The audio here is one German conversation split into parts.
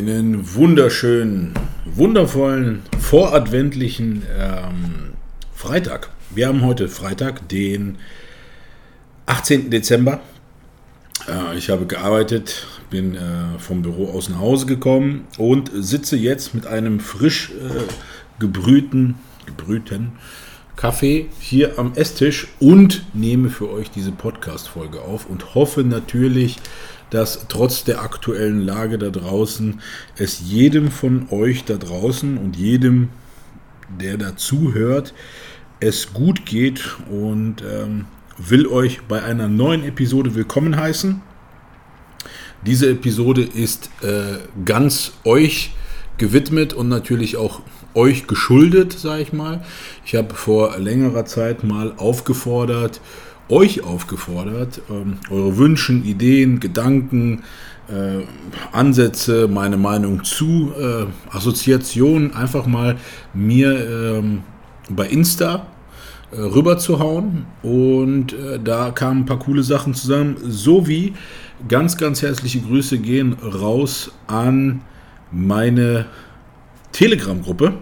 Einen wunderschönen, wundervollen, voradventlichen ähm, Freitag. Wir haben heute Freitag, den 18. Dezember. Äh, ich habe gearbeitet, bin äh, vom Büro aus nach Hause gekommen und sitze jetzt mit einem frisch äh, gebrühten, gebrühten Kaffee hier am Esstisch und nehme für euch diese Podcast-Folge auf und hoffe natürlich, dass trotz der aktuellen Lage da draußen es jedem von euch da draußen und jedem, der dazu hört, es gut geht und ähm, will euch bei einer neuen Episode willkommen heißen. Diese Episode ist äh, ganz euch gewidmet und natürlich auch euch geschuldet, sage ich mal. Ich habe vor längerer Zeit mal aufgefordert, euch aufgefordert, ähm, eure Wünsche, Ideen, Gedanken, äh, Ansätze, meine Meinung zu, äh, Assoziationen einfach mal mir ähm, bei Insta äh, rüber zu hauen. Und äh, da kamen ein paar coole Sachen zusammen, sowie ganz, ganz herzliche Grüße gehen raus an meine Telegram-Gruppe.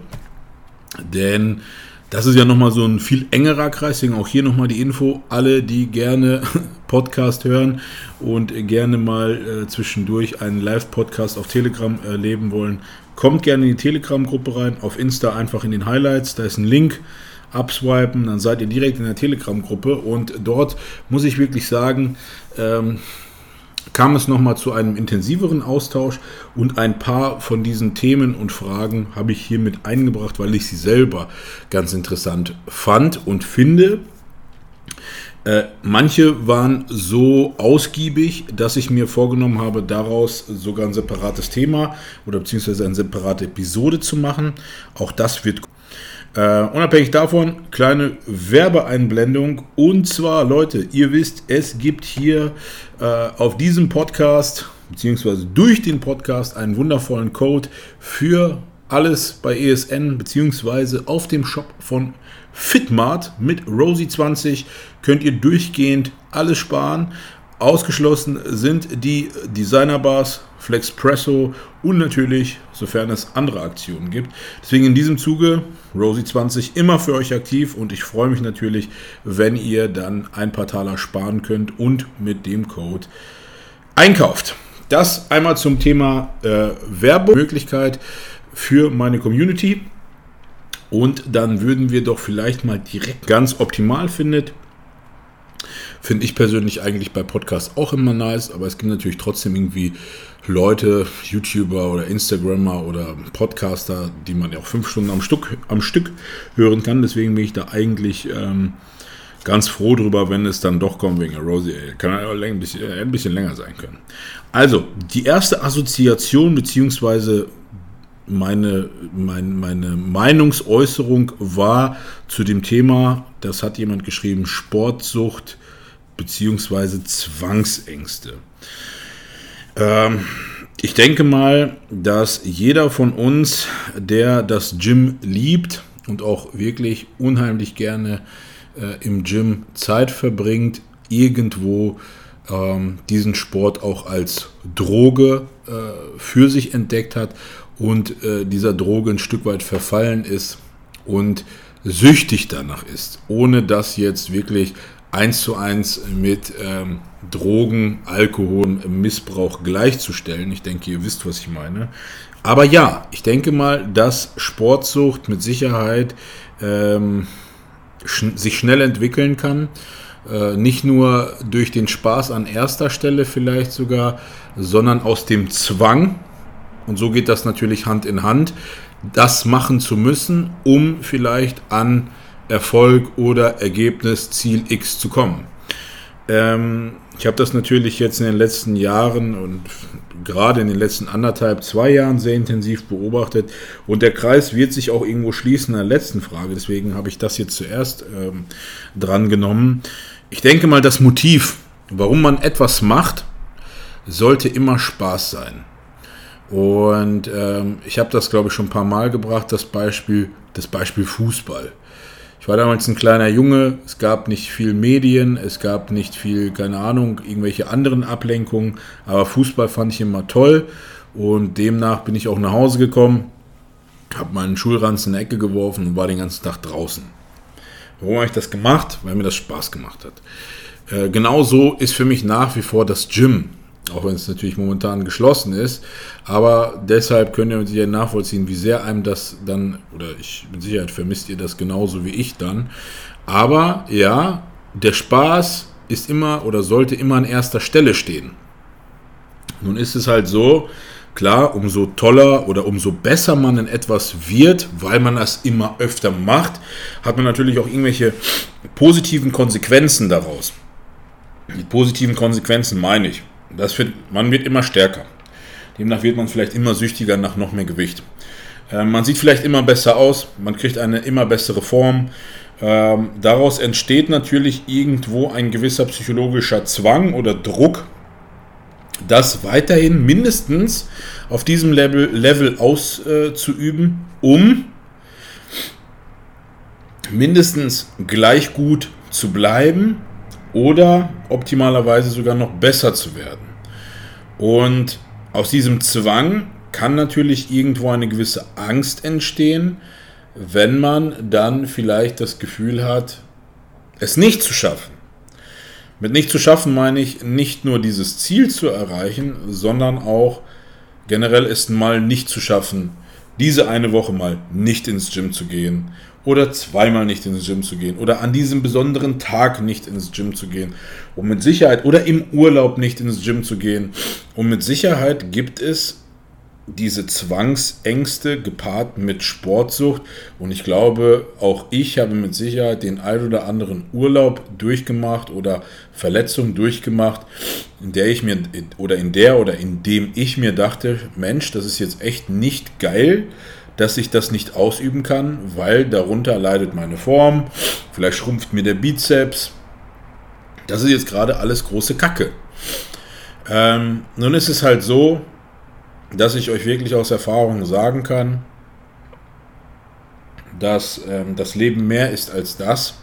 Denn das ist ja nochmal so ein viel engerer Kreis, deswegen auch hier nochmal die Info. Alle, die gerne Podcast hören und gerne mal äh, zwischendurch einen Live-Podcast auf Telegram erleben wollen, kommt gerne in die Telegram-Gruppe rein. Auf Insta einfach in den Highlights, da ist ein Link. Abswipen, dann seid ihr direkt in der Telegram-Gruppe und dort muss ich wirklich sagen, ähm, kam es nochmal zu einem intensiveren Austausch und ein paar von diesen Themen und Fragen habe ich hier mit eingebracht, weil ich sie selber ganz interessant fand und finde. Äh, manche waren so ausgiebig, dass ich mir vorgenommen habe, daraus sogar ein separates Thema oder beziehungsweise eine separate Episode zu machen. Auch das wird äh, unabhängig davon, kleine Werbeeinblendung. Und zwar, Leute, ihr wisst, es gibt hier äh, auf diesem Podcast, beziehungsweise durch den Podcast, einen wundervollen Code für alles bei ESN, beziehungsweise auf dem Shop von Fitmart mit Rosie20 könnt ihr durchgehend alles sparen. Ausgeschlossen sind die Designer-Bars, Flexpresso und natürlich, sofern es andere Aktionen gibt. Deswegen in diesem Zuge Rosie20 immer für euch aktiv und ich freue mich natürlich, wenn ihr dann ein paar Taler sparen könnt und mit dem Code einkauft. Das einmal zum Thema äh, Werbemöglichkeit für meine Community. Und dann würden wir doch vielleicht mal direkt ganz optimal findet Finde ich persönlich eigentlich bei Podcasts auch immer nice, aber es gibt natürlich trotzdem irgendwie Leute, YouTuber oder Instagrammer oder Podcaster, die man ja auch fünf Stunden am Stück, am Stück hören kann. Deswegen bin ich da eigentlich ähm, ganz froh drüber, wenn es dann doch kommt wegen Rosie. Kann ein bisschen, äh, ein bisschen länger sein können. Also, die erste Assoziation beziehungsweise meine, mein, meine Meinungsäußerung war zu dem Thema, das hat jemand geschrieben, Sportsucht beziehungsweise Zwangsängste. Ähm, ich denke mal, dass jeder von uns, der das Gym liebt und auch wirklich unheimlich gerne äh, im Gym Zeit verbringt, irgendwo ähm, diesen Sport auch als Droge äh, für sich entdeckt hat und äh, dieser Droge ein Stück weit verfallen ist und süchtig danach ist, ohne das jetzt wirklich eins zu eins mit ähm, Drogen, Alkohol, Missbrauch gleichzustellen. Ich denke, ihr wisst, was ich meine. Aber ja, ich denke mal, dass Sportsucht mit Sicherheit ähm, sch sich schnell entwickeln kann. Äh, nicht nur durch den Spaß an erster Stelle vielleicht sogar, sondern aus dem Zwang. Und so geht das natürlich Hand in Hand, das machen zu müssen, um vielleicht an Erfolg oder Ergebnis Ziel X zu kommen. Ähm, Ich habe das natürlich jetzt in den letzten Jahren und gerade in den letzten anderthalb, zwei Jahren sehr intensiv beobachtet. Und der Kreis wird sich auch irgendwo schließen in der letzten Frage. Deswegen habe ich das jetzt zuerst ähm, dran genommen. Ich denke mal, das Motiv, warum man etwas macht, sollte immer Spaß sein. Und ähm, ich habe das, glaube ich, schon ein paar Mal gebracht, das Beispiel, das Beispiel Fußball. Ich war damals ein kleiner Junge, es gab nicht viel Medien, es gab nicht viel, keine Ahnung, irgendwelche anderen Ablenkungen, aber Fußball fand ich immer toll und demnach bin ich auch nach Hause gekommen, habe meinen Schulranz in die Ecke geworfen und war den ganzen Tag draußen. Warum habe ich das gemacht? Weil mir das Spaß gemacht hat. Äh, genauso ist für mich nach wie vor das Gym auch wenn es natürlich momentan geschlossen ist. Aber deshalb könnt ihr mit Sicherheit nachvollziehen, wie sehr einem das dann, oder ich mit Sicherheit vermisst ihr das genauso wie ich dann. Aber ja, der Spaß ist immer oder sollte immer an erster Stelle stehen. Nun ist es halt so, klar, umso toller oder umso besser man in etwas wird, weil man das immer öfter macht, hat man natürlich auch irgendwelche positiven Konsequenzen daraus. Mit positiven Konsequenzen meine ich, das wird, man wird immer stärker. Demnach wird man vielleicht immer süchtiger nach noch mehr Gewicht. Äh, man sieht vielleicht immer besser aus, man kriegt eine immer bessere Form. Ähm, daraus entsteht natürlich irgendwo ein gewisser psychologischer Zwang oder Druck, das weiterhin mindestens auf diesem Level, Level auszuüben, um mindestens gleich gut zu bleiben oder optimalerweise sogar noch besser zu werden. Und aus diesem Zwang kann natürlich irgendwo eine gewisse Angst entstehen, wenn man dann vielleicht das Gefühl hat, es nicht zu schaffen. Mit nicht zu schaffen meine ich nicht nur dieses Ziel zu erreichen, sondern auch generell es mal nicht zu schaffen, diese eine Woche mal nicht ins Gym zu gehen oder zweimal nicht ins Gym zu gehen oder an diesem besonderen Tag nicht ins Gym zu gehen, um mit Sicherheit oder im Urlaub nicht ins Gym zu gehen. Und mit Sicherheit gibt es diese Zwangsängste gepaart mit Sportsucht. Und ich glaube, auch ich habe mit Sicherheit den ein oder anderen Urlaub durchgemacht oder Verletzung durchgemacht, in der ich mir oder in der oder in dem ich mir dachte, Mensch, das ist jetzt echt nicht geil dass ich das nicht ausüben kann, weil darunter leidet meine Form, vielleicht schrumpft mir der Bizeps. Das ist jetzt gerade alles große Kacke. Ähm, nun ist es halt so, dass ich euch wirklich aus Erfahrung sagen kann, dass ähm, das Leben mehr ist als das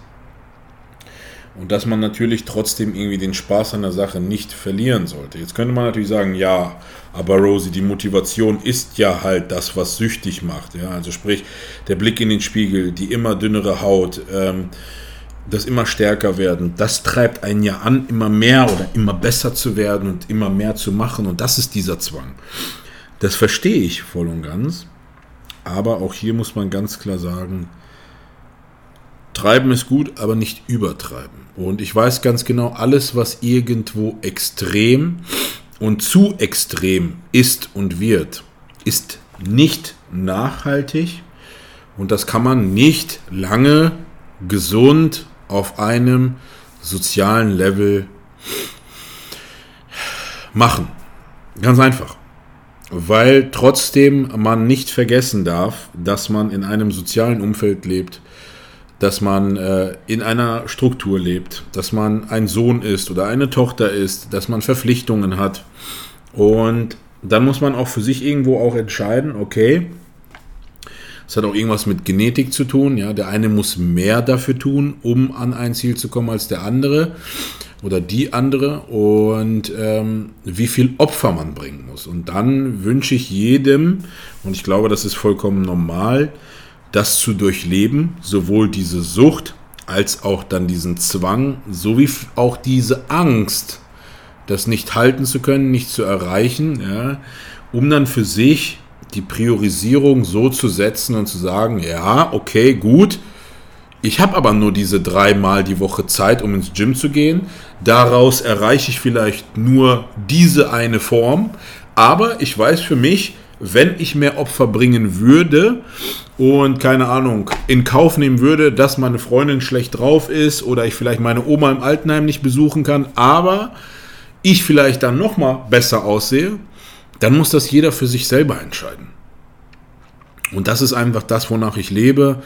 und dass man natürlich trotzdem irgendwie den Spaß an der Sache nicht verlieren sollte. Jetzt könnte man natürlich sagen, ja, aber Rosie, die Motivation ist ja halt das, was süchtig macht. Ja? Also sprich, der Blick in den Spiegel, die immer dünnere Haut, ähm, das immer stärker werden, das treibt einen ja an, immer mehr oder immer besser zu werden und immer mehr zu machen. Und das ist dieser Zwang. Das verstehe ich voll und ganz. Aber auch hier muss man ganz klar sagen, treiben ist gut, aber nicht übertreiben. Und ich weiß ganz genau, alles, was irgendwo extrem und zu extrem ist und wird, ist nicht nachhaltig und das kann man nicht lange gesund auf einem sozialen Level machen. Ganz einfach. Weil trotzdem man nicht vergessen darf, dass man in einem sozialen Umfeld lebt, dass man äh, in einer Struktur lebt, dass man ein Sohn ist oder eine Tochter ist, dass man Verpflichtungen hat. Und dann muss man auch für sich irgendwo auch entscheiden, okay, es hat auch irgendwas mit Genetik zu tun. Ja, der eine muss mehr dafür tun, um an ein Ziel zu kommen als der andere oder die andere und ähm, wie viel Opfer man bringen muss. Und dann wünsche ich jedem, und ich glaube, das ist vollkommen normal, das zu durchleben, sowohl diese Sucht als auch dann diesen Zwang, sowie auch diese Angst, das nicht halten zu können, nicht zu erreichen, ja, um dann für sich die Priorisierung so zu setzen und zu sagen, ja, okay, gut, ich habe aber nur diese dreimal die Woche Zeit, um ins Gym zu gehen. Daraus erreiche ich vielleicht nur diese eine Form. Aber ich weiß für mich, wenn ich mehr Opfer bringen würde und keine Ahnung, in Kauf nehmen würde, dass meine Freundin schlecht drauf ist oder ich vielleicht meine Oma im Altenheim nicht besuchen kann, aber ich vielleicht dann nochmal besser aussehe, dann muss das jeder für sich selber entscheiden. Und das ist einfach das, wonach ich lebe,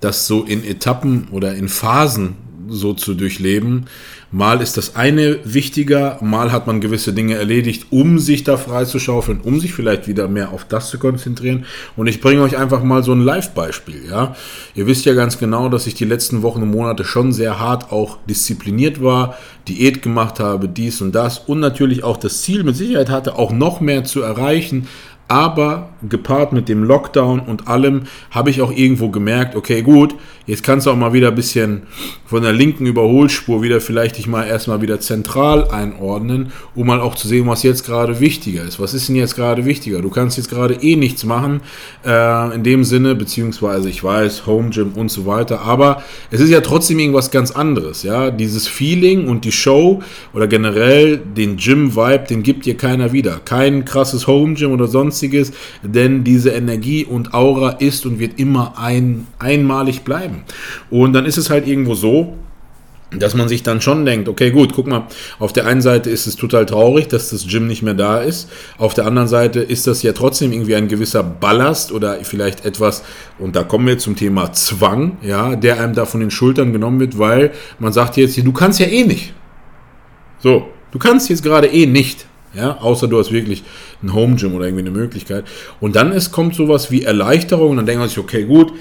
das so in Etappen oder in Phasen so zu durchleben. Mal ist das eine wichtiger, mal hat man gewisse Dinge erledigt, um sich da freizuschaufeln, um sich vielleicht wieder mehr auf das zu konzentrieren. Und ich bringe euch einfach mal so ein Live-Beispiel. Ja? Ihr wisst ja ganz genau, dass ich die letzten Wochen und Monate schon sehr hart auch diszipliniert war, Diät gemacht habe, dies und das und natürlich auch das Ziel mit Sicherheit hatte, auch noch mehr zu erreichen, aber gepaart mit dem Lockdown und allem habe ich auch irgendwo gemerkt, okay, gut, jetzt kannst du auch mal wieder ein bisschen von der linken Überholspur wieder vielleicht dich mal erstmal wieder zentral einordnen, um mal auch zu sehen, was jetzt gerade wichtiger ist. Was ist denn jetzt gerade wichtiger? Du kannst jetzt gerade eh nichts machen, äh, in dem Sinne, beziehungsweise ich weiß, Home Gym und so weiter, aber es ist ja trotzdem irgendwas ganz anderes, ja. Dieses Feeling und die Show oder generell den Gym-Vibe, den gibt dir keiner wieder. Kein krasses Home Gym oder sonst sonstiges, denn diese Energie und Aura ist und wird immer ein, einmalig bleiben. Und dann ist es halt irgendwo so, dass man sich dann schon denkt, okay, gut, guck mal, auf der einen Seite ist es total traurig, dass das Gym nicht mehr da ist. Auf der anderen Seite ist das ja trotzdem irgendwie ein gewisser Ballast oder vielleicht etwas, und da kommen wir zum Thema Zwang, ja, der einem da von den Schultern genommen wird, weil man sagt jetzt, du kannst ja eh nicht. So, du kannst jetzt gerade eh nicht. Ja, außer du hast wirklich ein Home Gym oder irgendwie eine Möglichkeit. Und dann ist, kommt sowas wie Erleichterung dann denkt man sich, okay, gut,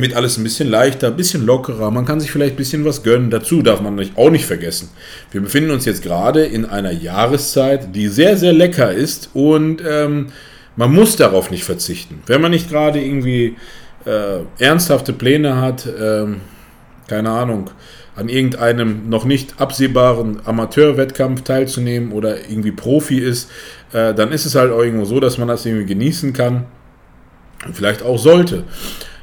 wird alles ein bisschen leichter, ein bisschen lockerer. Man kann sich vielleicht ein bisschen was gönnen. Dazu darf man auch nicht vergessen. Wir befinden uns jetzt gerade in einer Jahreszeit, die sehr, sehr lecker ist und ähm, man muss darauf nicht verzichten. Wenn man nicht gerade irgendwie äh, ernsthafte Pläne hat, ähm, keine Ahnung, an irgendeinem noch nicht absehbaren Amateurwettkampf teilzunehmen oder irgendwie Profi ist, äh, dann ist es halt auch irgendwo so, dass man das irgendwie genießen kann. Vielleicht auch sollte.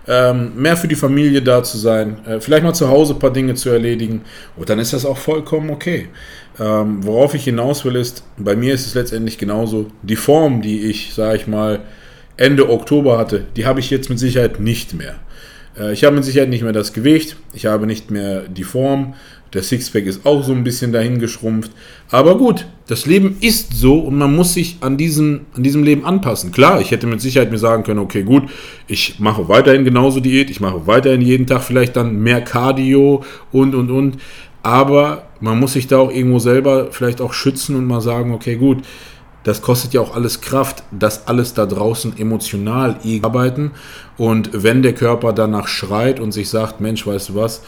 Ähm, mehr für die Familie da zu sein, äh, vielleicht mal zu Hause ein paar Dinge zu erledigen. Und dann ist das auch vollkommen okay. Ähm, worauf ich hinaus will, ist, bei mir ist es letztendlich genauso. Die Form, die ich, sage ich mal, Ende Oktober hatte, die habe ich jetzt mit Sicherheit nicht mehr. Äh, ich habe mit Sicherheit nicht mehr das Gewicht, ich habe nicht mehr die Form, der Sixpack ist auch so ein bisschen dahin geschrumpft. Aber gut, das Leben ist so und man muss sich an diesem, an diesem Leben anpassen. Klar, ich hätte mit Sicherheit mir sagen können, okay, gut, ich mache weiterhin genauso Diät, ich mache weiterhin jeden Tag vielleicht dann mehr Cardio und, und, und. Aber man muss sich da auch irgendwo selber vielleicht auch schützen und mal sagen, okay, gut, das kostet ja auch alles Kraft, das alles da draußen emotional arbeiten. Und wenn der Körper danach schreit und sich sagt, Mensch, weißt du was,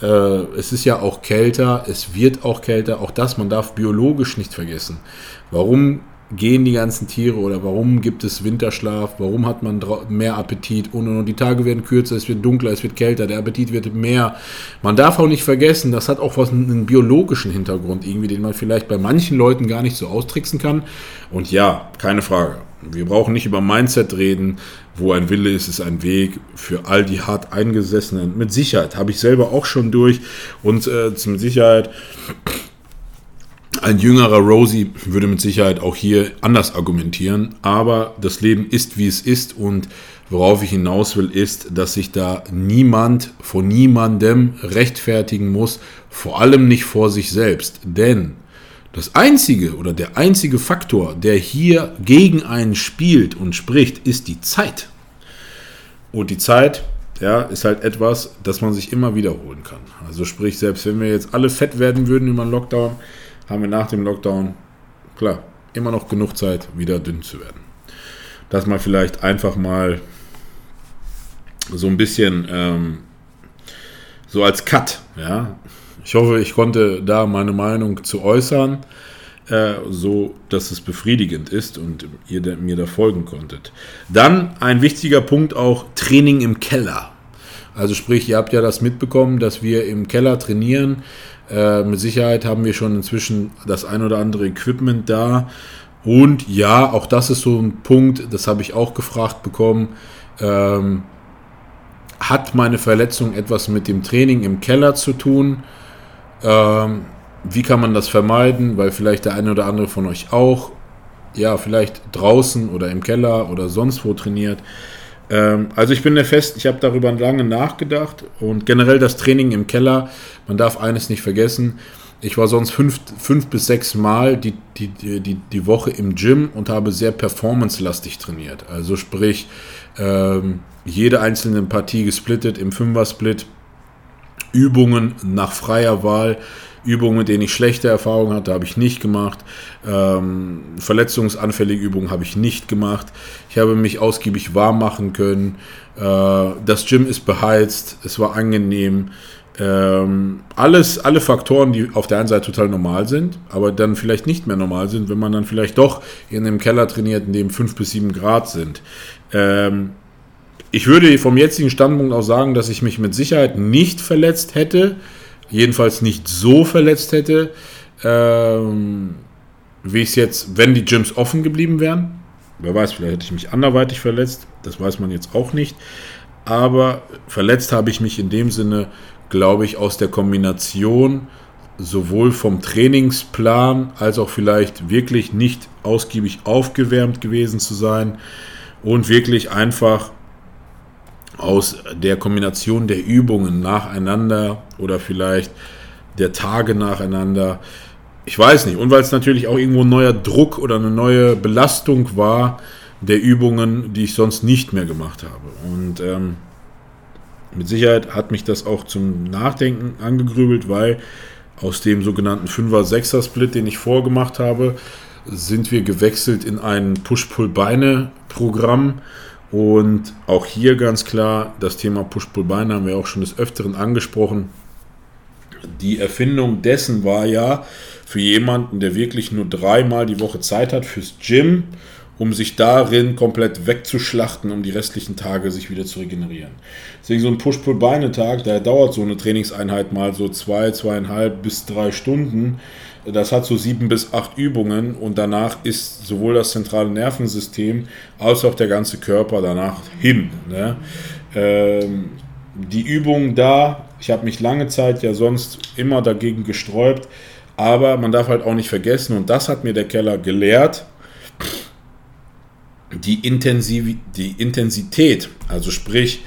äh, es ist ja auch kälter, es wird auch kälter, auch das, man darf biologisch nicht vergessen. Warum gehen die ganzen Tiere oder warum gibt es Winterschlaf, warum hat man mehr Appetit und, und, die Tage werden kürzer, es wird dunkler, es wird kälter, der Appetit wird mehr. Man darf auch nicht vergessen, das hat auch was einen biologischen Hintergrund irgendwie, den man vielleicht bei manchen Leuten gar nicht so austricksen kann. Und ja, keine Frage. Wir brauchen nicht über Mindset reden. Wo ein Wille ist, ist ein Weg für all die hart eingesessenen. Mit Sicherheit habe ich selber auch schon durch und äh, zum Sicherheit ein jüngerer Rosie würde mit Sicherheit auch hier anders argumentieren, aber das Leben ist, wie es ist und worauf ich hinaus will, ist, dass sich da niemand vor niemandem rechtfertigen muss, vor allem nicht vor sich selbst. Denn das einzige oder der einzige Faktor, der hier gegen einen spielt und spricht, ist die Zeit. Und die Zeit, ja, ist halt etwas, das man sich immer wiederholen kann. Also sprich, selbst wenn wir jetzt alle fett werden würden über den Lockdown, haben wir nach dem Lockdown, klar, immer noch genug Zeit, wieder dünn zu werden. Dass man vielleicht einfach mal so ein bisschen ähm, so als Cut, ja. Ich hoffe, ich konnte da meine Meinung zu äußern, äh, so dass es befriedigend ist und ihr mir da folgen konntet. Dann ein wichtiger Punkt auch Training im Keller. Also sprich, ihr habt ja das mitbekommen, dass wir im Keller trainieren. Äh, mit Sicherheit haben wir schon inzwischen das ein oder andere Equipment da. Und ja, auch das ist so ein Punkt, das habe ich auch gefragt bekommen. Ähm, hat meine Verletzung etwas mit dem Training im Keller zu tun? Ähm, wie kann man das vermeiden? Weil vielleicht der eine oder andere von euch auch, ja, vielleicht draußen oder im Keller oder sonst wo trainiert. Ähm, also ich bin der Fest, ich habe darüber lange nachgedacht und generell das Training im Keller, man darf eines nicht vergessen, Ich war sonst fünf, fünf bis sechs Mal die, die, die, die Woche im Gym und habe sehr performancelastig trainiert. Also sprich, ähm, jede einzelne Partie gesplittet im Fünfer-Split, Übungen nach freier Wahl, Übungen, mit denen ich schlechte Erfahrungen hatte, habe ich nicht gemacht. Ähm, verletzungsanfällige Übungen habe ich nicht gemacht. Ich habe mich ausgiebig warm machen können. Äh, das Gym ist beheizt, es war angenehm. Ähm, alles, alle Faktoren, die auf der einen Seite total normal sind, aber dann vielleicht nicht mehr normal sind, wenn man dann vielleicht doch in einem Keller trainiert, in dem 5 bis 7 Grad sind. Ähm, ich würde vom jetzigen Standpunkt auch sagen, dass ich mich mit Sicherheit nicht verletzt hätte, jedenfalls nicht so verletzt hätte, ähm, wie es jetzt, wenn die Gyms offen geblieben wären. Wer weiß, vielleicht hätte ich mich anderweitig verletzt, das weiß man jetzt auch nicht. Aber verletzt habe ich mich in dem Sinne, glaube ich, aus der Kombination sowohl vom Trainingsplan als auch vielleicht wirklich nicht ausgiebig aufgewärmt gewesen zu sein und wirklich einfach aus der Kombination der Übungen nacheinander oder vielleicht der Tage nacheinander. Ich weiß nicht. Und weil es natürlich auch irgendwo ein neuer Druck oder eine neue Belastung war der Übungen, die ich sonst nicht mehr gemacht habe. Und ähm, mit Sicherheit hat mich das auch zum Nachdenken angegrübelt, weil aus dem sogenannten 5er-6er-Split, den ich vorgemacht habe, sind wir gewechselt in ein Push-Pull-Beine-Programm und auch hier ganz klar, das Thema Push-Pull-Bein haben wir auch schon des Öfteren angesprochen. Die Erfindung dessen war ja für jemanden, der wirklich nur dreimal die Woche Zeit hat fürs Gym, um sich darin komplett wegzuschlachten, um die restlichen Tage sich wieder zu regenerieren. Deswegen so ein Push-Pull-Beine-Tag, der dauert so eine Trainingseinheit mal so zwei, zweieinhalb bis drei Stunden. Das hat so sieben bis acht Übungen und danach ist sowohl das zentrale Nervensystem als auch der ganze Körper danach hin. Ne? Ähm, die Übungen da, ich habe mich lange Zeit ja sonst immer dagegen gesträubt, aber man darf halt auch nicht vergessen, und das hat mir der Keller gelehrt, die, Intensiv die Intensität, also sprich,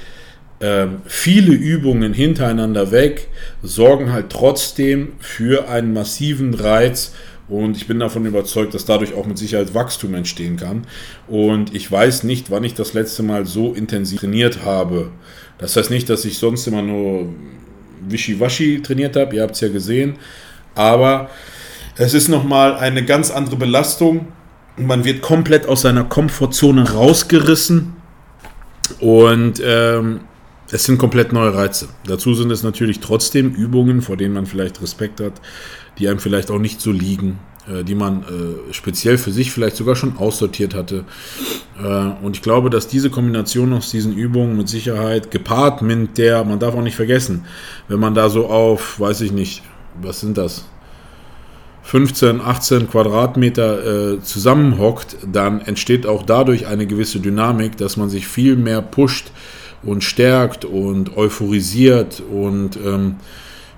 ähm, viele Übungen hintereinander weg sorgen halt trotzdem für einen massiven Reiz und ich bin davon überzeugt, dass dadurch auch mit Sicherheit Wachstum entstehen kann. Und ich weiß nicht, wann ich das letzte Mal so intensiv trainiert habe. Das heißt nicht, dass ich sonst immer nur wischiwaschi trainiert habe, ihr habt es ja gesehen. Aber es ist nochmal eine ganz andere Belastung. Man wird komplett aus seiner Komfortzone rausgerissen. Und ähm, es sind komplett neue Reize. Dazu sind es natürlich trotzdem Übungen, vor denen man vielleicht Respekt hat, die einem vielleicht auch nicht so liegen, äh, die man äh, speziell für sich vielleicht sogar schon aussortiert hatte. Äh, und ich glaube, dass diese Kombination aus diesen Übungen mit Sicherheit gepaart mit der, man darf auch nicht vergessen, wenn man da so auf, weiß ich nicht, was sind das? 15, 18 Quadratmeter äh, zusammenhockt, dann entsteht auch dadurch eine gewisse Dynamik, dass man sich viel mehr pusht, und stärkt und euphorisiert und ähm,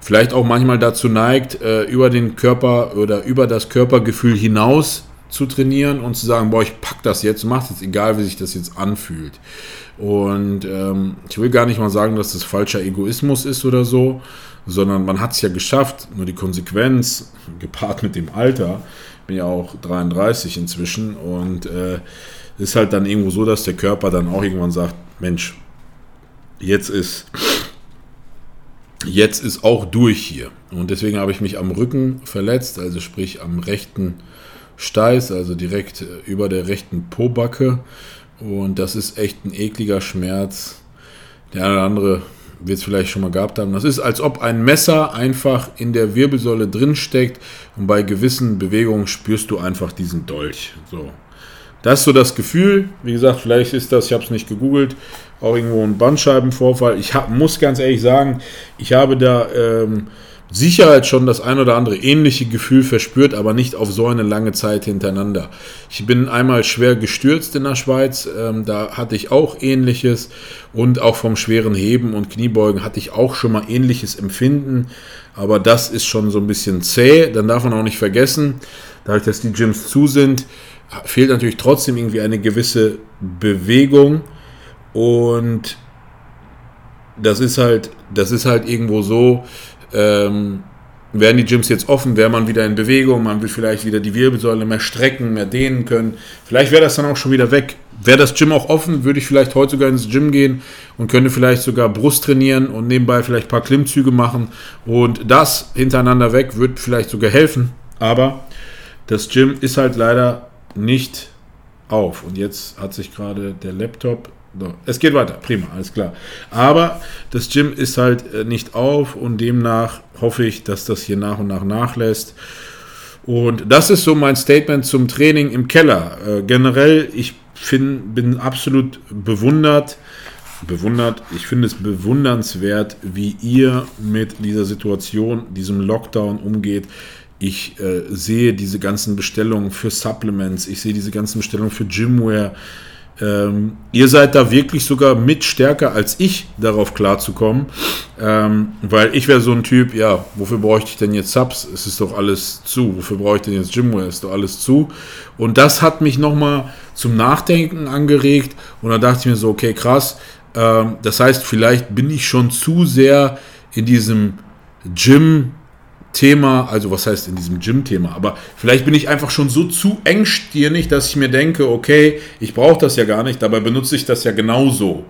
vielleicht auch manchmal dazu neigt, äh, über den Körper oder über das Körpergefühl hinaus zu trainieren und zu sagen, boah, ich pack das jetzt, mach jetzt, egal wie sich das jetzt anfühlt. Und ähm, ich will gar nicht mal sagen, dass das falscher Egoismus ist oder so, sondern man hat es ja geschafft, nur die Konsequenz, gepaart mit dem Alter, bin ja auch 33 inzwischen und äh, ist halt dann irgendwo so, dass der Körper dann auch irgendwann sagt, Mensch, jetzt ist, jetzt ist auch durch hier. Und deswegen habe ich mich am Rücken verletzt, also sprich am rechten Steiß, also direkt äh, über der rechten Pobacke. Und das ist echt ein ekliger Schmerz. Der eine oder andere wird es vielleicht schon mal gehabt haben. Das ist, als ob ein Messer einfach in der Wirbelsäule drin steckt und bei gewissen Bewegungen spürst du einfach diesen Dolch. So. Das ist so das Gefühl. Wie gesagt, vielleicht ist das, ich habe es nicht gegoogelt, auch irgendwo ein Bandscheibenvorfall. Ich hab, muss ganz ehrlich sagen, ich habe da ähm, Sicherheit schon das ein oder andere ähnliche Gefühl verspürt, aber nicht auf so eine lange Zeit hintereinander. Ich bin einmal schwer gestürzt in der Schweiz, ähm, da hatte ich auch ähnliches und auch vom schweren Heben und Kniebeugen hatte ich auch schon mal ähnliches Empfinden, aber das ist schon so ein bisschen zäh. Dann darf man auch nicht vergessen, dadurch, dass die Gyms zu sind, fehlt natürlich trotzdem irgendwie eine gewisse Bewegung und das ist halt, das ist halt irgendwo so, ähm, werden die Gyms jetzt offen, wäre man wieder in Bewegung, man will vielleicht wieder die Wirbelsäule mehr strecken, mehr dehnen können. Vielleicht wäre das dann auch schon wieder weg. Wäre das Gym auch offen, würde ich vielleicht heute sogar ins Gym gehen und könnte vielleicht sogar Brust trainieren und nebenbei vielleicht ein paar Klimmzüge machen. Und das hintereinander weg würde vielleicht sogar helfen. Aber das Gym ist halt leider nicht auf. Und jetzt hat sich gerade der Laptop so, es geht weiter, prima, alles klar. Aber das Gym ist halt äh, nicht auf und demnach hoffe ich, dass das hier nach und nach nachlässt. Und das ist so mein Statement zum Training im Keller. Äh, generell, ich find, bin absolut bewundert, bewundert, ich finde es bewundernswert, wie ihr mit dieser Situation, diesem Lockdown umgeht. Ich äh, sehe diese ganzen Bestellungen für Supplements, ich sehe diese ganzen Bestellungen für Gymwear ähm, ihr seid da wirklich sogar mit stärker als ich darauf klarzukommen, ähm, weil ich wäre so ein Typ, ja, wofür bräuchte ich denn jetzt Subs? Es ist doch alles zu. Wofür brauche ich denn jetzt Gymwear? Es ist doch alles zu. Und das hat mich nochmal zum Nachdenken angeregt und da dachte ich mir so, okay, krass. Ähm, das heißt, vielleicht bin ich schon zu sehr in diesem Gym Thema, also was heißt in diesem Gym-Thema, aber vielleicht bin ich einfach schon so zu engstirnig, dass ich mir denke, okay, ich brauche das ja gar nicht, dabei benutze ich das ja genauso.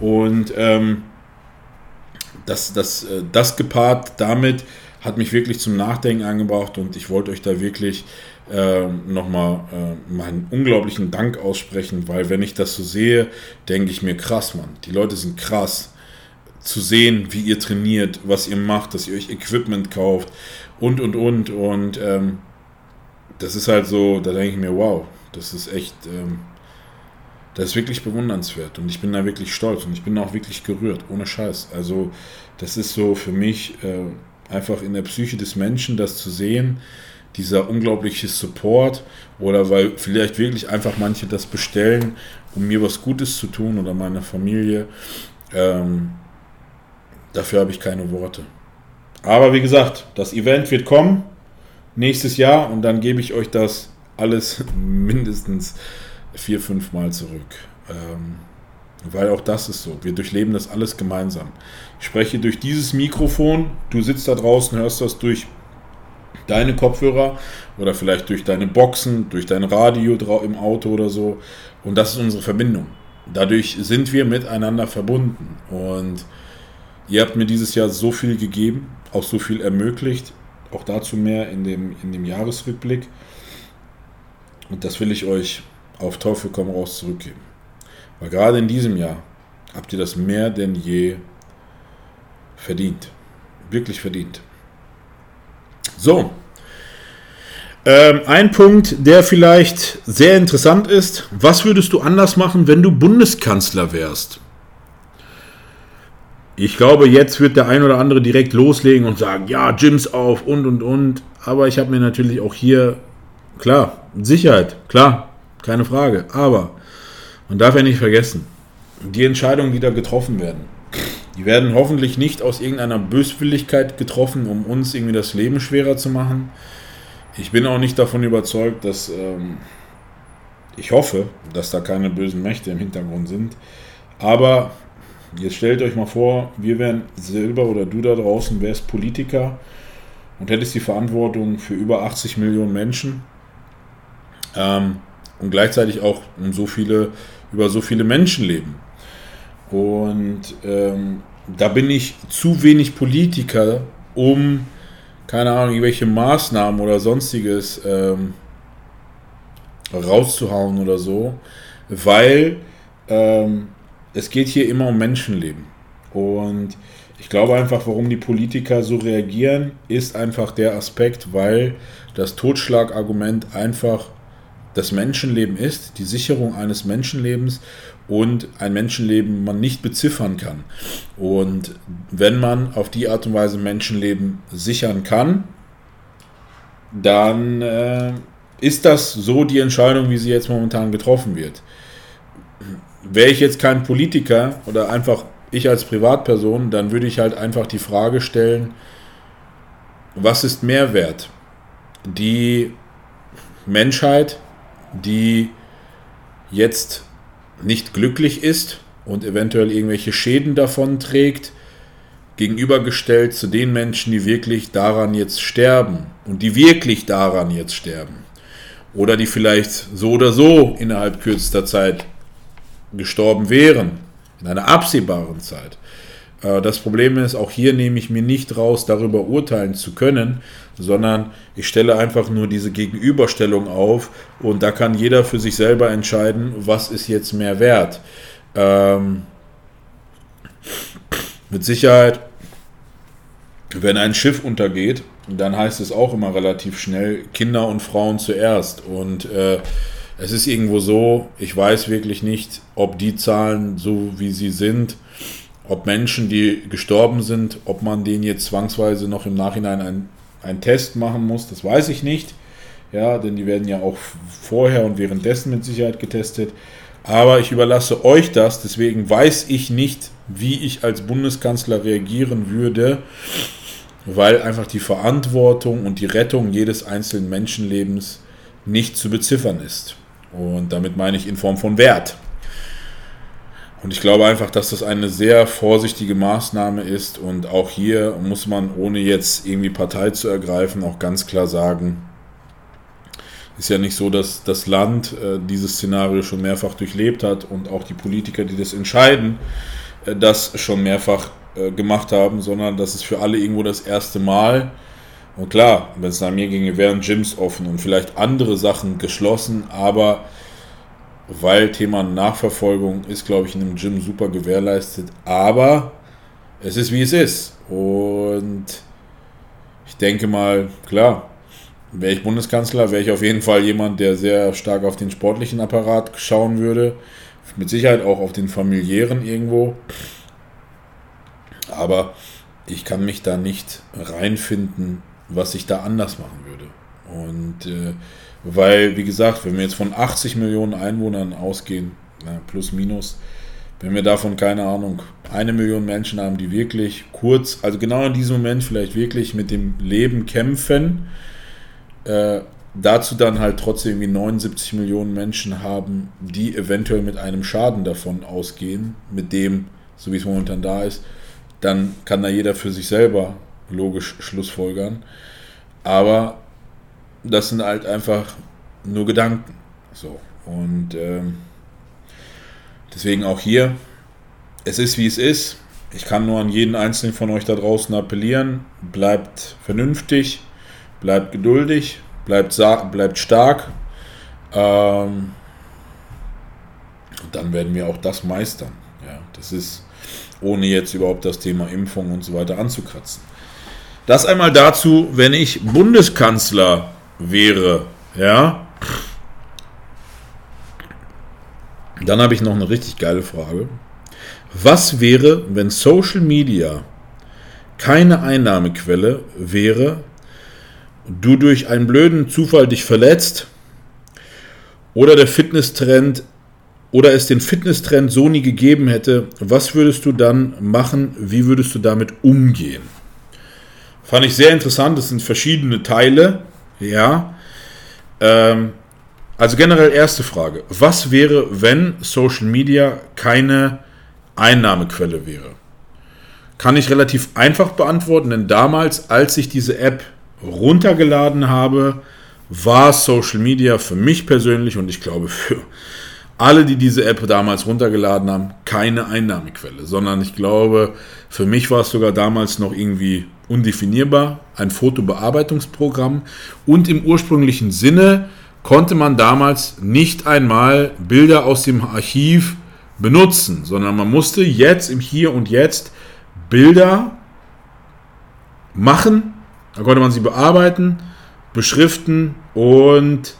Und ähm, das, das, äh, das gepaart damit hat mich wirklich zum Nachdenken angebracht und ich wollte euch da wirklich äh, nochmal äh, meinen unglaublichen Dank aussprechen, weil wenn ich das so sehe, denke ich mir, krass, Mann, die Leute sind krass zu sehen, wie ihr trainiert, was ihr macht, dass ihr euch Equipment kauft und und und. Und ähm, das ist halt so, da denke ich mir, wow, das ist echt, ähm, das ist wirklich bewundernswert. Und ich bin da wirklich stolz und ich bin auch wirklich gerührt, ohne Scheiß. Also, das ist so für mich äh, einfach in der Psyche des Menschen, das zu sehen, dieser unglaubliche Support oder weil vielleicht wirklich einfach manche das bestellen, um mir was Gutes zu tun oder meiner Familie. Ähm, Dafür habe ich keine Worte. Aber wie gesagt, das Event wird kommen nächstes Jahr und dann gebe ich euch das alles mindestens vier, fünf Mal zurück. Ähm, weil auch das ist so. Wir durchleben das alles gemeinsam. Ich spreche durch dieses Mikrofon, du sitzt da draußen, hörst das durch deine Kopfhörer oder vielleicht durch deine Boxen, durch dein Radio im Auto oder so. Und das ist unsere Verbindung. Dadurch sind wir miteinander verbunden. Und Ihr habt mir dieses Jahr so viel gegeben, auch so viel ermöglicht. Auch dazu mehr in dem, in dem Jahresrückblick. Und das will ich euch auf Teufel komm raus zurückgeben. Weil gerade in diesem Jahr habt ihr das mehr denn je verdient. Wirklich verdient. So. Ähm, ein Punkt, der vielleicht sehr interessant ist. Was würdest du anders machen, wenn du Bundeskanzler wärst? Ich glaube, jetzt wird der ein oder andere direkt loslegen und sagen, ja, Gyms auf und und und. Aber ich habe mir natürlich auch hier, klar, Sicherheit, klar, keine Frage. Aber man darf ja nicht vergessen, die Entscheidungen, die da getroffen werden, die werden hoffentlich nicht aus irgendeiner Böswilligkeit getroffen, um uns irgendwie das Leben schwerer zu machen. Ich bin auch nicht davon überzeugt, dass ähm, ich hoffe, dass da keine bösen Mächte im Hintergrund sind. Aber Jetzt stellt euch mal vor, wir wären selber oder du da draußen wärst Politiker und hättest die Verantwortung für über 80 Millionen Menschen ähm, und gleichzeitig auch um so viele, über so viele Menschenleben. Und ähm, da bin ich zu wenig Politiker, um, keine Ahnung, irgendwelche Maßnahmen oder sonstiges ähm, rauszuhauen oder so, weil ähm, es geht hier immer um Menschenleben. Und ich glaube einfach, warum die Politiker so reagieren, ist einfach der Aspekt, weil das Totschlagargument einfach das Menschenleben ist, die Sicherung eines Menschenlebens und ein Menschenleben man nicht beziffern kann. Und wenn man auf die Art und Weise Menschenleben sichern kann, dann äh, ist das so die Entscheidung, wie sie jetzt momentan getroffen wird wäre ich jetzt kein Politiker oder einfach ich als Privatperson, dann würde ich halt einfach die Frage stellen, was ist Mehrwert? Die Menschheit, die jetzt nicht glücklich ist und eventuell irgendwelche Schäden davon trägt, gegenübergestellt zu den Menschen, die wirklich daran jetzt sterben und die wirklich daran jetzt sterben. Oder die vielleicht so oder so innerhalb kürzester Zeit gestorben wären, in einer absehbaren Zeit. Äh, das Problem ist, auch hier nehme ich mir nicht raus, darüber urteilen zu können, sondern ich stelle einfach nur diese Gegenüberstellung auf und da kann jeder für sich selber entscheiden, was ist jetzt mehr wert. Ähm, mit Sicherheit wenn ein Schiff untergeht, dann heißt es auch immer relativ schnell Kinder und Frauen zuerst. Und äh, es ist irgendwo so, ich weiß wirklich nicht, ob die Zahlen so wie sie sind, ob Menschen, die gestorben sind, ob man denen jetzt zwangsweise noch im Nachhinein einen, einen Test machen muss, das weiß ich nicht. Ja, denn die werden ja auch vorher und währenddessen mit Sicherheit getestet. Aber ich überlasse euch das, deswegen weiß ich nicht, wie ich als Bundeskanzler reagieren würde weil einfach die Verantwortung und die Rettung jedes einzelnen Menschenlebens nicht zu beziffern ist. Und damit meine ich in Form von Wert. Und ich glaube einfach, dass das eine sehr vorsichtige Maßnahme ist. Und auch hier muss man, ohne jetzt irgendwie Partei zu ergreifen, auch ganz klar sagen, ist ja nicht so, dass das Land äh, dieses Szenario schon mehrfach durchlebt hat und auch die Politiker, die das entscheiden, äh, das schon mehrfach äh, gemacht haben, sondern das ist für alle irgendwo das erste Mal. Und klar, wenn es nach mir ginge, wären Gyms offen und vielleicht andere Sachen geschlossen, aber weil Thema Nachverfolgung ist, glaube ich, in einem Gym super gewährleistet. Aber es ist wie es ist. Und ich denke mal, klar, wäre ich Bundeskanzler, wäre ich auf jeden Fall jemand, der sehr stark auf den sportlichen Apparat schauen würde. Mit Sicherheit auch auf den familiären irgendwo. Aber ich kann mich da nicht reinfinden, was ich da anders machen würde. Und äh, weil, wie gesagt, wenn wir jetzt von 80 Millionen Einwohnern ausgehen, na, plus minus, wenn wir davon, keine Ahnung, eine Million Menschen haben, die wirklich kurz, also genau in diesem Moment vielleicht wirklich mit dem Leben kämpfen, äh, dazu dann halt trotzdem wie 79 Millionen Menschen haben, die eventuell mit einem Schaden davon ausgehen, mit dem, so wie es momentan da ist, dann kann da jeder für sich selber logisch Schlussfolgern. Aber das sind halt einfach nur Gedanken. So. Und ähm, deswegen auch hier, es ist wie es ist. Ich kann nur an jeden einzelnen von euch da draußen appellieren. Bleibt vernünftig, bleibt geduldig, bleibt, bleibt stark. Ähm, und dann werden wir auch das meistern. Ja, das ist ohne jetzt überhaupt das Thema Impfung und so weiter anzukratzen. Das einmal dazu, wenn ich Bundeskanzler wäre, ja. Dann habe ich noch eine richtig geile Frage. Was wäre, wenn Social Media keine Einnahmequelle wäre, du durch einen blöden Zufall dich verletzt oder der Fitnesstrend oder es den Fitnesstrend so nie gegeben hätte, was würdest du dann machen? Wie würdest du damit umgehen? Fand ich sehr interessant. Das sind verschiedene Teile. Ja. Ähm, also generell erste Frage. Was wäre, wenn Social Media keine Einnahmequelle wäre? Kann ich relativ einfach beantworten, denn damals, als ich diese App runtergeladen habe, war Social Media für mich persönlich und ich glaube für alle, die diese App damals runtergeladen haben, keine Einnahmequelle, sondern ich glaube, für mich war es sogar damals noch irgendwie undefinierbar, ein Fotobearbeitungsprogramm und im ursprünglichen Sinne konnte man damals nicht einmal Bilder aus dem Archiv benutzen, sondern man musste jetzt im Hier und Jetzt Bilder machen, da konnte man sie bearbeiten, beschriften und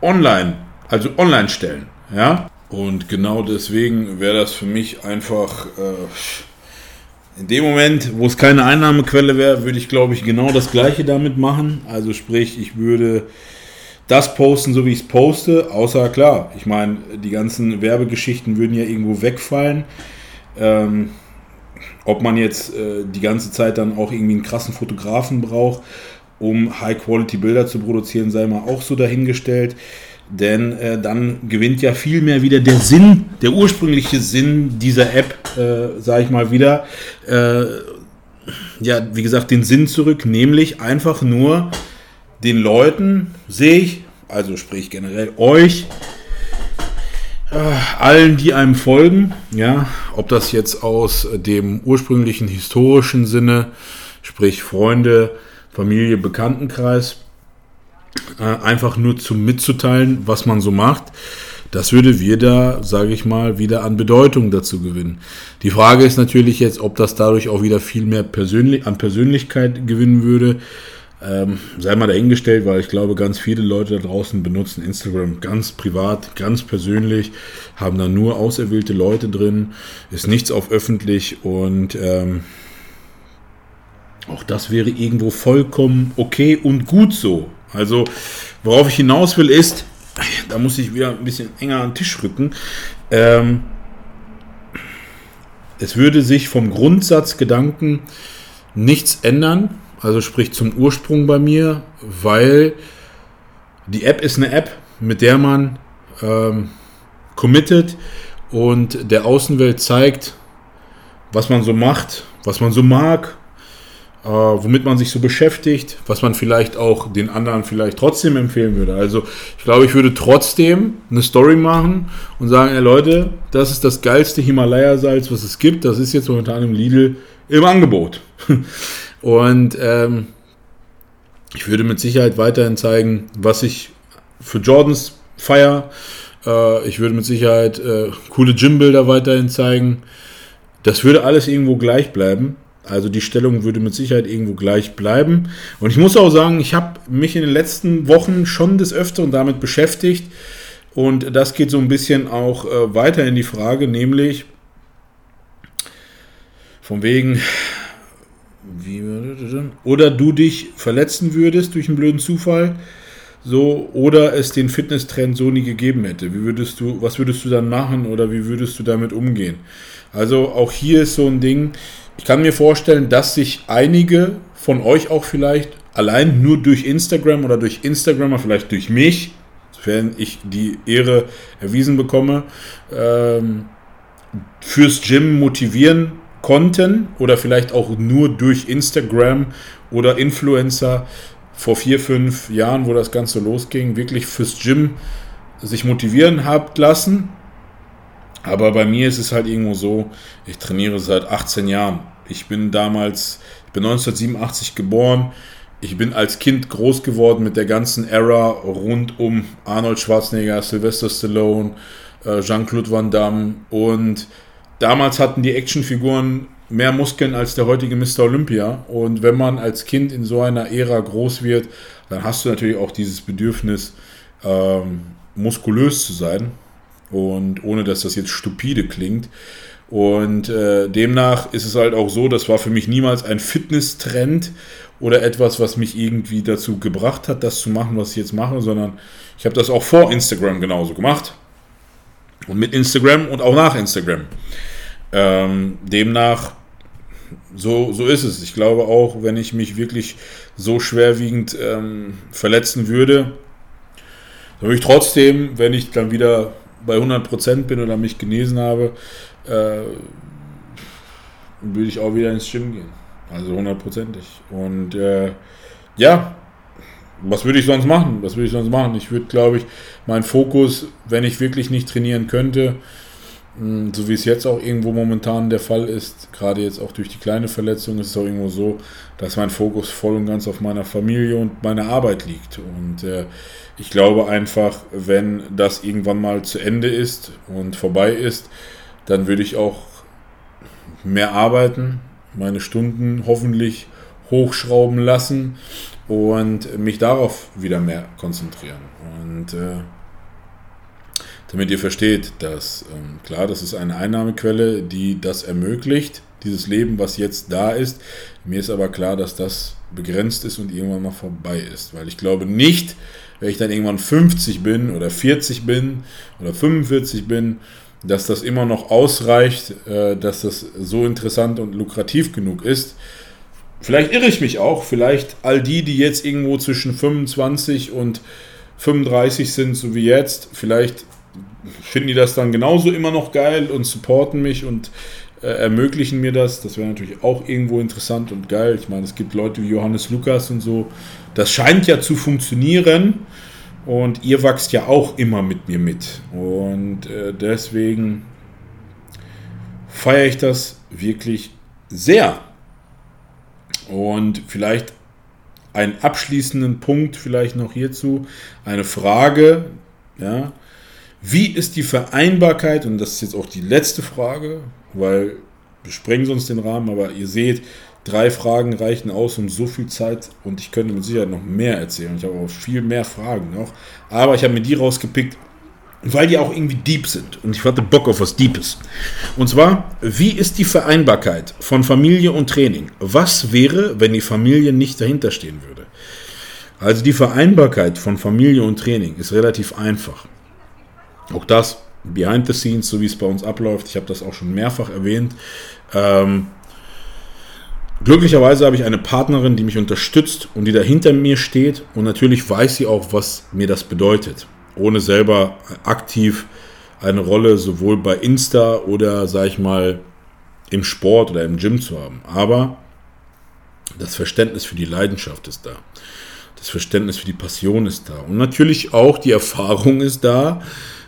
online, also online stellen. Ja? Und genau deswegen wäre das für mich einfach. Äh, in dem Moment, wo es keine Einnahmequelle wäre, würde ich, glaube ich, genau das gleiche damit machen. Also sprich, ich würde das posten, so wie ich es poste, außer klar, ich meine, die ganzen Werbegeschichten würden ja irgendwo wegfallen. Ähm, ob man jetzt äh, die ganze Zeit dann auch irgendwie einen krassen Fotografen braucht, um High-Quality-Bilder zu produzieren, sei mal auch so dahingestellt. Denn äh, dann gewinnt ja viel mehr wieder der Sinn, der ursprüngliche Sinn dieser App, äh, sage ich mal wieder. Äh, ja, wie gesagt, den Sinn zurück, nämlich einfach nur den Leuten, sehe ich, also sprich generell euch, äh, allen, die einem folgen, ja, ob das jetzt aus dem ursprünglichen historischen Sinne, sprich Freunde, Familie, Bekanntenkreis, äh, einfach nur zum mitzuteilen, was man so macht, das würde wir da, sage ich mal, wieder an Bedeutung dazu gewinnen. Die Frage ist natürlich jetzt, ob das dadurch auch wieder viel mehr persönlich, an Persönlichkeit gewinnen würde. Ähm, sei mal dahingestellt, weil ich glaube, ganz viele Leute da draußen benutzen Instagram ganz privat, ganz persönlich, haben da nur auserwählte Leute drin, ist nichts auf öffentlich und ähm, auch das wäre irgendwo vollkommen okay und gut so. Also, worauf ich hinaus will, ist, da muss ich wieder ein bisschen enger an den Tisch rücken. Ähm, es würde sich vom Grundsatzgedanken nichts ändern, also sprich zum Ursprung bei mir, weil die App ist eine App, mit der man ähm, committet und der Außenwelt zeigt, was man so macht, was man so mag, äh, womit man sich so beschäftigt, was man vielleicht auch den anderen vielleicht trotzdem empfehlen würde. Also ich glaube, ich würde trotzdem eine Story machen und sagen, ey Leute, das ist das geilste Himalaya-Salz, was es gibt. Das ist jetzt momentan im Lidl im Angebot. Und ähm, ich würde mit Sicherheit weiterhin zeigen, was ich für Jordans feier. Äh, ich würde mit Sicherheit äh, coole Gym-Bilder weiterhin zeigen. Das würde alles irgendwo gleich bleiben. Also die Stellung würde mit Sicherheit irgendwo gleich bleiben. Und ich muss auch sagen, ich habe mich in den letzten Wochen schon des Öfteren damit beschäftigt. Und das geht so ein bisschen auch äh, weiter in die Frage, nämlich von wegen, wie, oder du dich verletzen würdest durch einen blöden Zufall, so, oder es den Fitnesstrend so nie gegeben hätte. Wie würdest du, was würdest du dann machen oder wie würdest du damit umgehen? Also auch hier ist so ein Ding, ich kann mir vorstellen, dass sich einige von euch auch vielleicht allein nur durch Instagram oder durch Instagrammer, vielleicht durch mich, sofern ich die Ehre erwiesen bekomme, ähm, fürs Gym motivieren konnten oder vielleicht auch nur durch Instagram oder Influencer vor vier, fünf Jahren, wo das Ganze losging, wirklich fürs Gym sich motivieren habt lassen aber bei mir ist es halt irgendwo so, ich trainiere seit 18 Jahren. Ich bin damals, ich bin 1987 geboren. Ich bin als Kind groß geworden mit der ganzen Era rund um Arnold Schwarzenegger, Sylvester Stallone, äh, Jean-Claude Van Damme. Und damals hatten die Actionfiguren mehr Muskeln als der heutige Mr. Olympia. Und wenn man als Kind in so einer Ära groß wird, dann hast du natürlich auch dieses Bedürfnis, ähm, muskulös zu sein. Und ohne dass das jetzt stupide klingt. Und äh, demnach ist es halt auch so, das war für mich niemals ein Fitness-Trend oder etwas, was mich irgendwie dazu gebracht hat, das zu machen, was ich jetzt mache, sondern ich habe das auch vor Instagram genauso gemacht. Und mit Instagram und auch nach Instagram. Ähm, demnach, so, so ist es. Ich glaube auch, wenn ich mich wirklich so schwerwiegend ähm, verletzen würde, dann würde ich trotzdem, wenn ich dann wieder bei 100% bin oder mich genesen habe, äh, würde ich auch wieder ins Gym gehen. Also hundertprozentig. Und äh, ja, was würde ich sonst machen? Was würde ich sonst machen? Ich würde, glaube ich, meinen Fokus, wenn ich wirklich nicht trainieren könnte, hm, so wie es jetzt auch irgendwo momentan der Fall ist, gerade jetzt auch durch die kleine Verletzung, ist es auch irgendwo so, dass mein Fokus voll und ganz auf meiner Familie und meiner Arbeit liegt. Und äh, ich glaube einfach, wenn das irgendwann mal zu Ende ist und vorbei ist, dann würde ich auch mehr arbeiten, meine Stunden hoffentlich hochschrauben lassen und mich darauf wieder mehr konzentrieren. Und äh, damit ihr versteht, dass ähm, klar, das ist eine Einnahmequelle, die das ermöglicht, dieses Leben, was jetzt da ist. Mir ist aber klar, dass das begrenzt ist und irgendwann mal vorbei ist, weil ich glaube nicht, wenn ich dann irgendwann 50 bin oder 40 bin oder 45 bin, dass das immer noch ausreicht, äh, dass das so interessant und lukrativ genug ist. Vielleicht irre ich mich auch, vielleicht all die, die jetzt irgendwo zwischen 25 und 35 sind, so wie jetzt, vielleicht finden die das dann genauso immer noch geil und supporten mich und äh, ermöglichen mir das. Das wäre natürlich auch irgendwo interessant und geil. Ich meine, es gibt Leute wie Johannes Lukas und so. Das scheint ja zu funktionieren. Und ihr wachst ja auch immer mit mir mit. Und äh, deswegen feiere ich das wirklich sehr. Und vielleicht einen abschließenden Punkt vielleicht noch hierzu. Eine Frage, ja. Wie ist die Vereinbarkeit, und das ist jetzt auch die letzte Frage, weil wir sprengen sonst den Rahmen, aber ihr seht, drei Fragen reichen aus und so viel Zeit und ich könnte mit Sicherheit noch mehr erzählen. Ich habe auch viel mehr Fragen noch, aber ich habe mir die rausgepickt, weil die auch irgendwie deep sind und ich hatte Bock auf was Deepes. Und zwar, wie ist die Vereinbarkeit von Familie und Training? Was wäre, wenn die Familie nicht dahinter stehen würde? Also die Vereinbarkeit von Familie und Training ist relativ einfach. Auch das behind the scenes, so wie es bei uns abläuft. Ich habe das auch schon mehrfach erwähnt. Ähm, glücklicherweise habe ich eine Partnerin, die mich unterstützt und die da hinter mir steht. Und natürlich weiß sie auch, was mir das bedeutet ohne selber aktiv eine Rolle sowohl bei Insta oder, sag ich mal, im Sport oder im Gym zu haben. Aber das Verständnis für die Leidenschaft ist da. Das Verständnis für die Passion ist da. Und natürlich auch die Erfahrung ist da,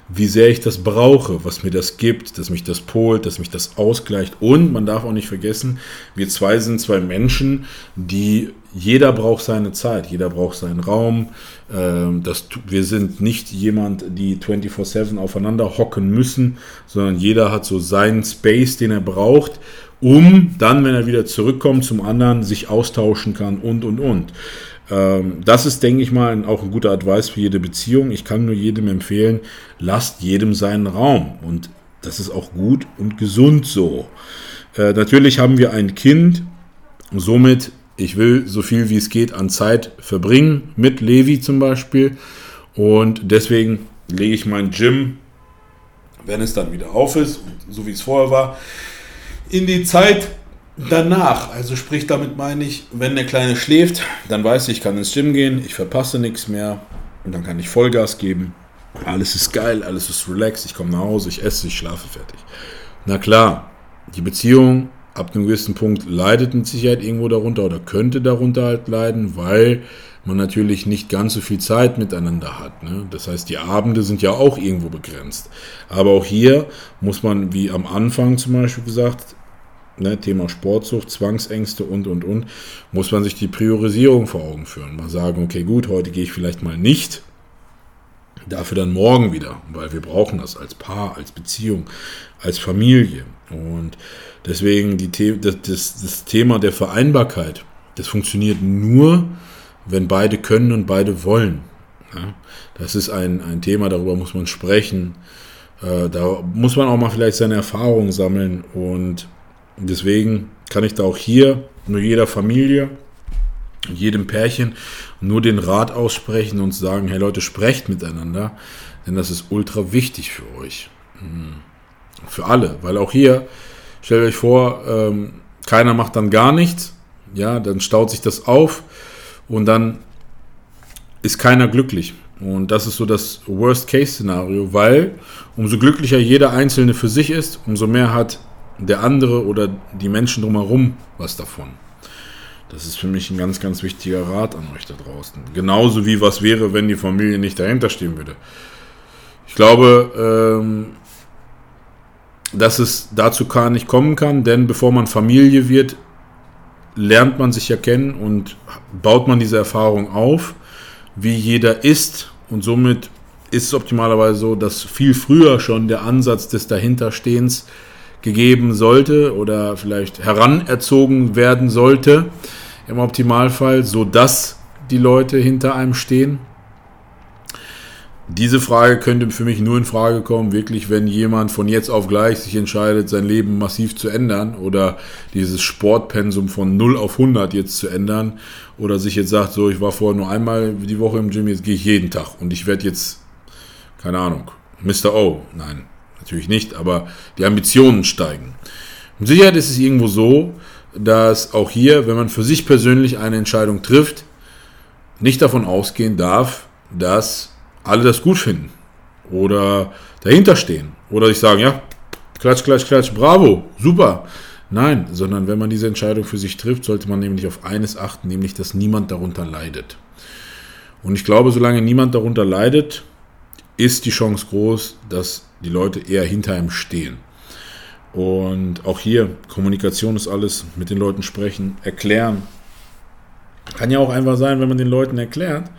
wie sehr ich das brauche, was mir das gibt, dass mich das polt, dass mich das ausgleicht. Und man darf auch nicht vergessen, wir zwei sind zwei Menschen, die jeder braucht seine Zeit, jeder braucht seinen Raum. Ähm, das, wir sind nicht jemand, die 24-7 aufeinander hocken müssen, sondern jeder hat so seinen Space, den er braucht, um dann, wenn er wieder zurückkommt zum anderen, sich austauschen kann und, und, und. Ähm, das ist, denke ich mal, auch ein guter Advice für jede Beziehung. Ich kann nur jedem empfehlen, lasst jedem seinen Raum. Und das ist auch gut und gesund so. Äh, natürlich haben wir ein Kind. Somit, ich will so viel wie es geht an Zeit verbringen, mit Levi zum Beispiel. Und deswegen lege ich mein Gym, wenn es dann wieder auf ist, so wie es vorher war, in die Zeit danach, also sprich damit meine ich, wenn der Kleine schläft, dann weiß ich, ich kann ins Gym gehen, ich verpasse nichts mehr und dann kann ich Vollgas geben. Alles ist geil, alles ist relaxed, ich komme nach Hause, ich esse, ich schlafe fertig. Na klar, die Beziehung ab einem gewissen Punkt leidet mit Sicherheit irgendwo darunter oder könnte darunter halt leiden, weil man natürlich nicht ganz so viel Zeit miteinander hat. Ne? Das heißt, die Abende sind ja auch irgendwo begrenzt. Aber auch hier muss man, wie am Anfang zum Beispiel gesagt, ne, Thema Sportsucht, Zwangsängste und, und, und, muss man sich die Priorisierung vor Augen führen. Mal sagen, okay, gut, heute gehe ich vielleicht mal nicht, dafür dann morgen wieder, weil wir brauchen das als Paar, als Beziehung, als Familie. Und deswegen die das, das, das Thema der Vereinbarkeit, das funktioniert nur, wenn beide können und beide wollen. Ja, das ist ein, ein Thema, darüber muss man sprechen. Äh, da muss man auch mal vielleicht seine Erfahrungen sammeln und Deswegen kann ich da auch hier nur jeder Familie, jedem Pärchen nur den Rat aussprechen und sagen, hey Leute, sprecht miteinander, denn das ist ultra wichtig für euch. Hm. Für alle, weil auch hier, stellt euch vor, ähm, keiner macht dann gar nichts, ja, dann staut sich das auf und dann ist keiner glücklich. Und das ist so das Worst-Case-Szenario, weil umso glücklicher jeder Einzelne für sich ist, umso mehr hat der andere oder die Menschen drumherum was davon. Das ist für mich ein ganz, ganz wichtiger Rat an euch da draußen. Genauso wie was wäre, wenn die Familie nicht dahinter stehen würde. Ich glaube, ähm, dass es dazu gar nicht kommen kann, denn bevor man Familie wird, lernt man sich ja kennen und baut man diese Erfahrung auf, wie jeder ist und somit ist es optimalerweise so, dass viel früher schon der Ansatz des Dahinterstehens gegeben sollte oder vielleicht heranerzogen werden sollte im Optimalfall, sodass die Leute hinter einem stehen? Diese Frage könnte für mich nur in Frage kommen, wirklich, wenn jemand von jetzt auf gleich sich entscheidet, sein Leben massiv zu ändern oder dieses Sportpensum von 0 auf 100 jetzt zu ändern oder sich jetzt sagt, so, ich war vorher nur einmal die Woche im Gym, jetzt gehe ich jeden Tag und ich werde jetzt, keine Ahnung, Mr. O. Nein, Natürlich nicht, aber die Ambitionen steigen. Mit Sicherheit ist es irgendwo so, dass auch hier, wenn man für sich persönlich eine Entscheidung trifft, nicht davon ausgehen darf, dass alle das gut finden oder dahinter stehen oder ich sagen, ja, klatsch, klatsch, klatsch, bravo, super. Nein, sondern wenn man diese Entscheidung für sich trifft, sollte man nämlich auf eines achten, nämlich dass niemand darunter leidet. Und ich glaube, solange niemand darunter leidet, ist die Chance groß, dass die Leute eher hinter ihm stehen. Und auch hier, Kommunikation ist alles, mit den Leuten sprechen, erklären. Kann ja auch einfach sein, wenn man den Leuten erklärt,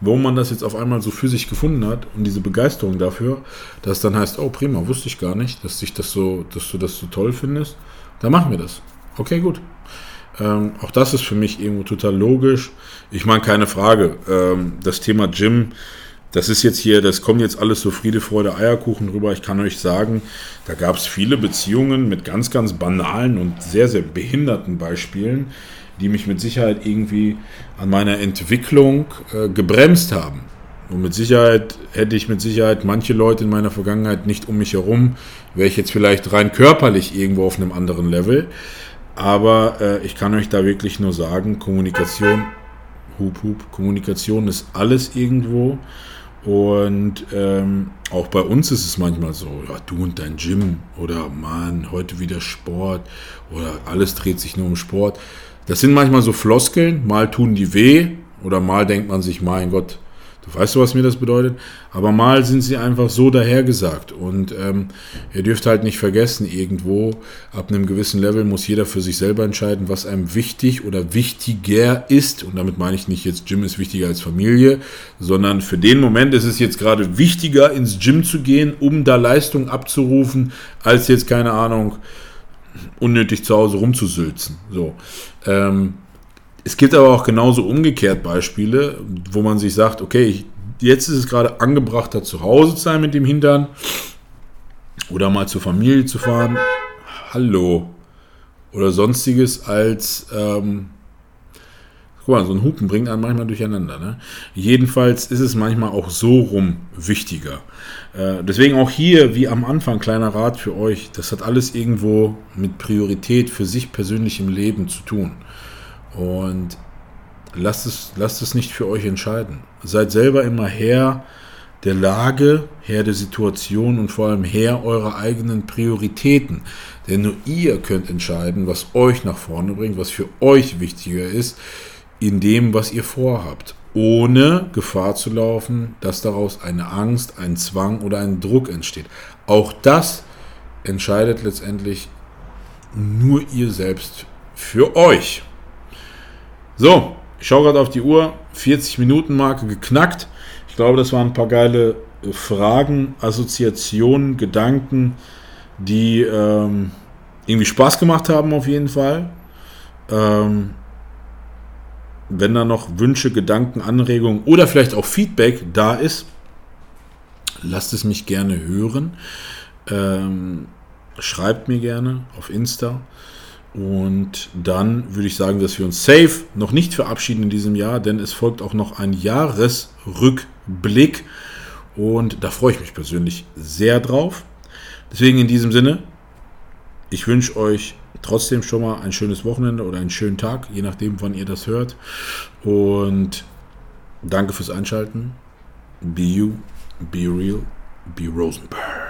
warum man das jetzt auf einmal so für sich gefunden hat und diese Begeisterung dafür, dass dann heißt, oh prima, wusste ich gar nicht, dass dich das so, dass du das so toll findest. Dann machen wir das. Okay, gut. Ähm, auch das ist für mich irgendwo total logisch. Ich meine, keine Frage. Ähm, das Thema Gym, das ist jetzt hier, das kommt jetzt alles so Friede, Freude, Eierkuchen rüber. Ich kann euch sagen, da gab es viele Beziehungen mit ganz, ganz banalen und sehr, sehr behinderten Beispielen, die mich mit Sicherheit irgendwie an meiner Entwicklung äh, gebremst haben. Und mit Sicherheit hätte ich mit Sicherheit manche Leute in meiner Vergangenheit nicht um mich herum, wäre ich jetzt vielleicht rein körperlich irgendwo auf einem anderen Level. Aber äh, ich kann euch da wirklich nur sagen, Kommunikation, hup, hup, Kommunikation ist alles irgendwo. Und ähm, auch bei uns ist es manchmal so, ja, du und dein Gym oder Mann, heute wieder Sport oder alles dreht sich nur um Sport. Das sind manchmal so Floskeln, mal tun die weh oder mal denkt man sich, mein Gott, Du weißt du, was mir das bedeutet? Aber mal sind sie einfach so dahergesagt. Und ähm, ihr dürft halt nicht vergessen, irgendwo ab einem gewissen Level muss jeder für sich selber entscheiden, was einem wichtig oder wichtiger ist. Und damit meine ich nicht jetzt, Gym ist wichtiger als Familie, sondern für den Moment ist es jetzt gerade wichtiger, ins Gym zu gehen, um da Leistung abzurufen, als jetzt, keine Ahnung, unnötig zu Hause rumzusülzen. So. Ähm, es gibt aber auch genauso umgekehrt Beispiele, wo man sich sagt, okay, jetzt ist es gerade angebrachter, zu Hause zu sein mit dem Hintern oder mal zur Familie zu fahren. Hallo. Oder sonstiges als, ähm, guck mal, so ein Hupen bringt einen manchmal durcheinander. Ne? Jedenfalls ist es manchmal auch so rum wichtiger. Äh, deswegen auch hier, wie am Anfang, kleiner Rat für euch, das hat alles irgendwo mit Priorität für sich persönlich im Leben zu tun. Und lasst es, lasst es nicht für euch entscheiden. Seid selber immer Herr der Lage, Herr der Situation und vor allem Herr eurer eigenen Prioritäten. Denn nur ihr könnt entscheiden, was euch nach vorne bringt, was für euch wichtiger ist, in dem, was ihr vorhabt. Ohne Gefahr zu laufen, dass daraus eine Angst, ein Zwang oder ein Druck entsteht. Auch das entscheidet letztendlich nur ihr selbst für euch. So, ich schaue gerade auf die Uhr. 40 Minuten Marke geknackt. Ich glaube, das waren ein paar geile äh, Fragen, Assoziationen, Gedanken, die ähm, irgendwie Spaß gemacht haben auf jeden Fall. Ähm, wenn da noch Wünsche, Gedanken, Anregungen oder vielleicht auch Feedback da ist, lasst es mich gerne hören. Ähm, schreibt mir gerne auf Insta. Und dann würde ich sagen, dass wir uns safe noch nicht verabschieden in diesem Jahr, denn es folgt auch noch ein Jahresrückblick. Und da freue ich mich persönlich sehr drauf. Deswegen in diesem Sinne, ich wünsche euch trotzdem schon mal ein schönes Wochenende oder einen schönen Tag, je nachdem, wann ihr das hört. Und danke fürs Einschalten. Be you, be real, be Rosenberg.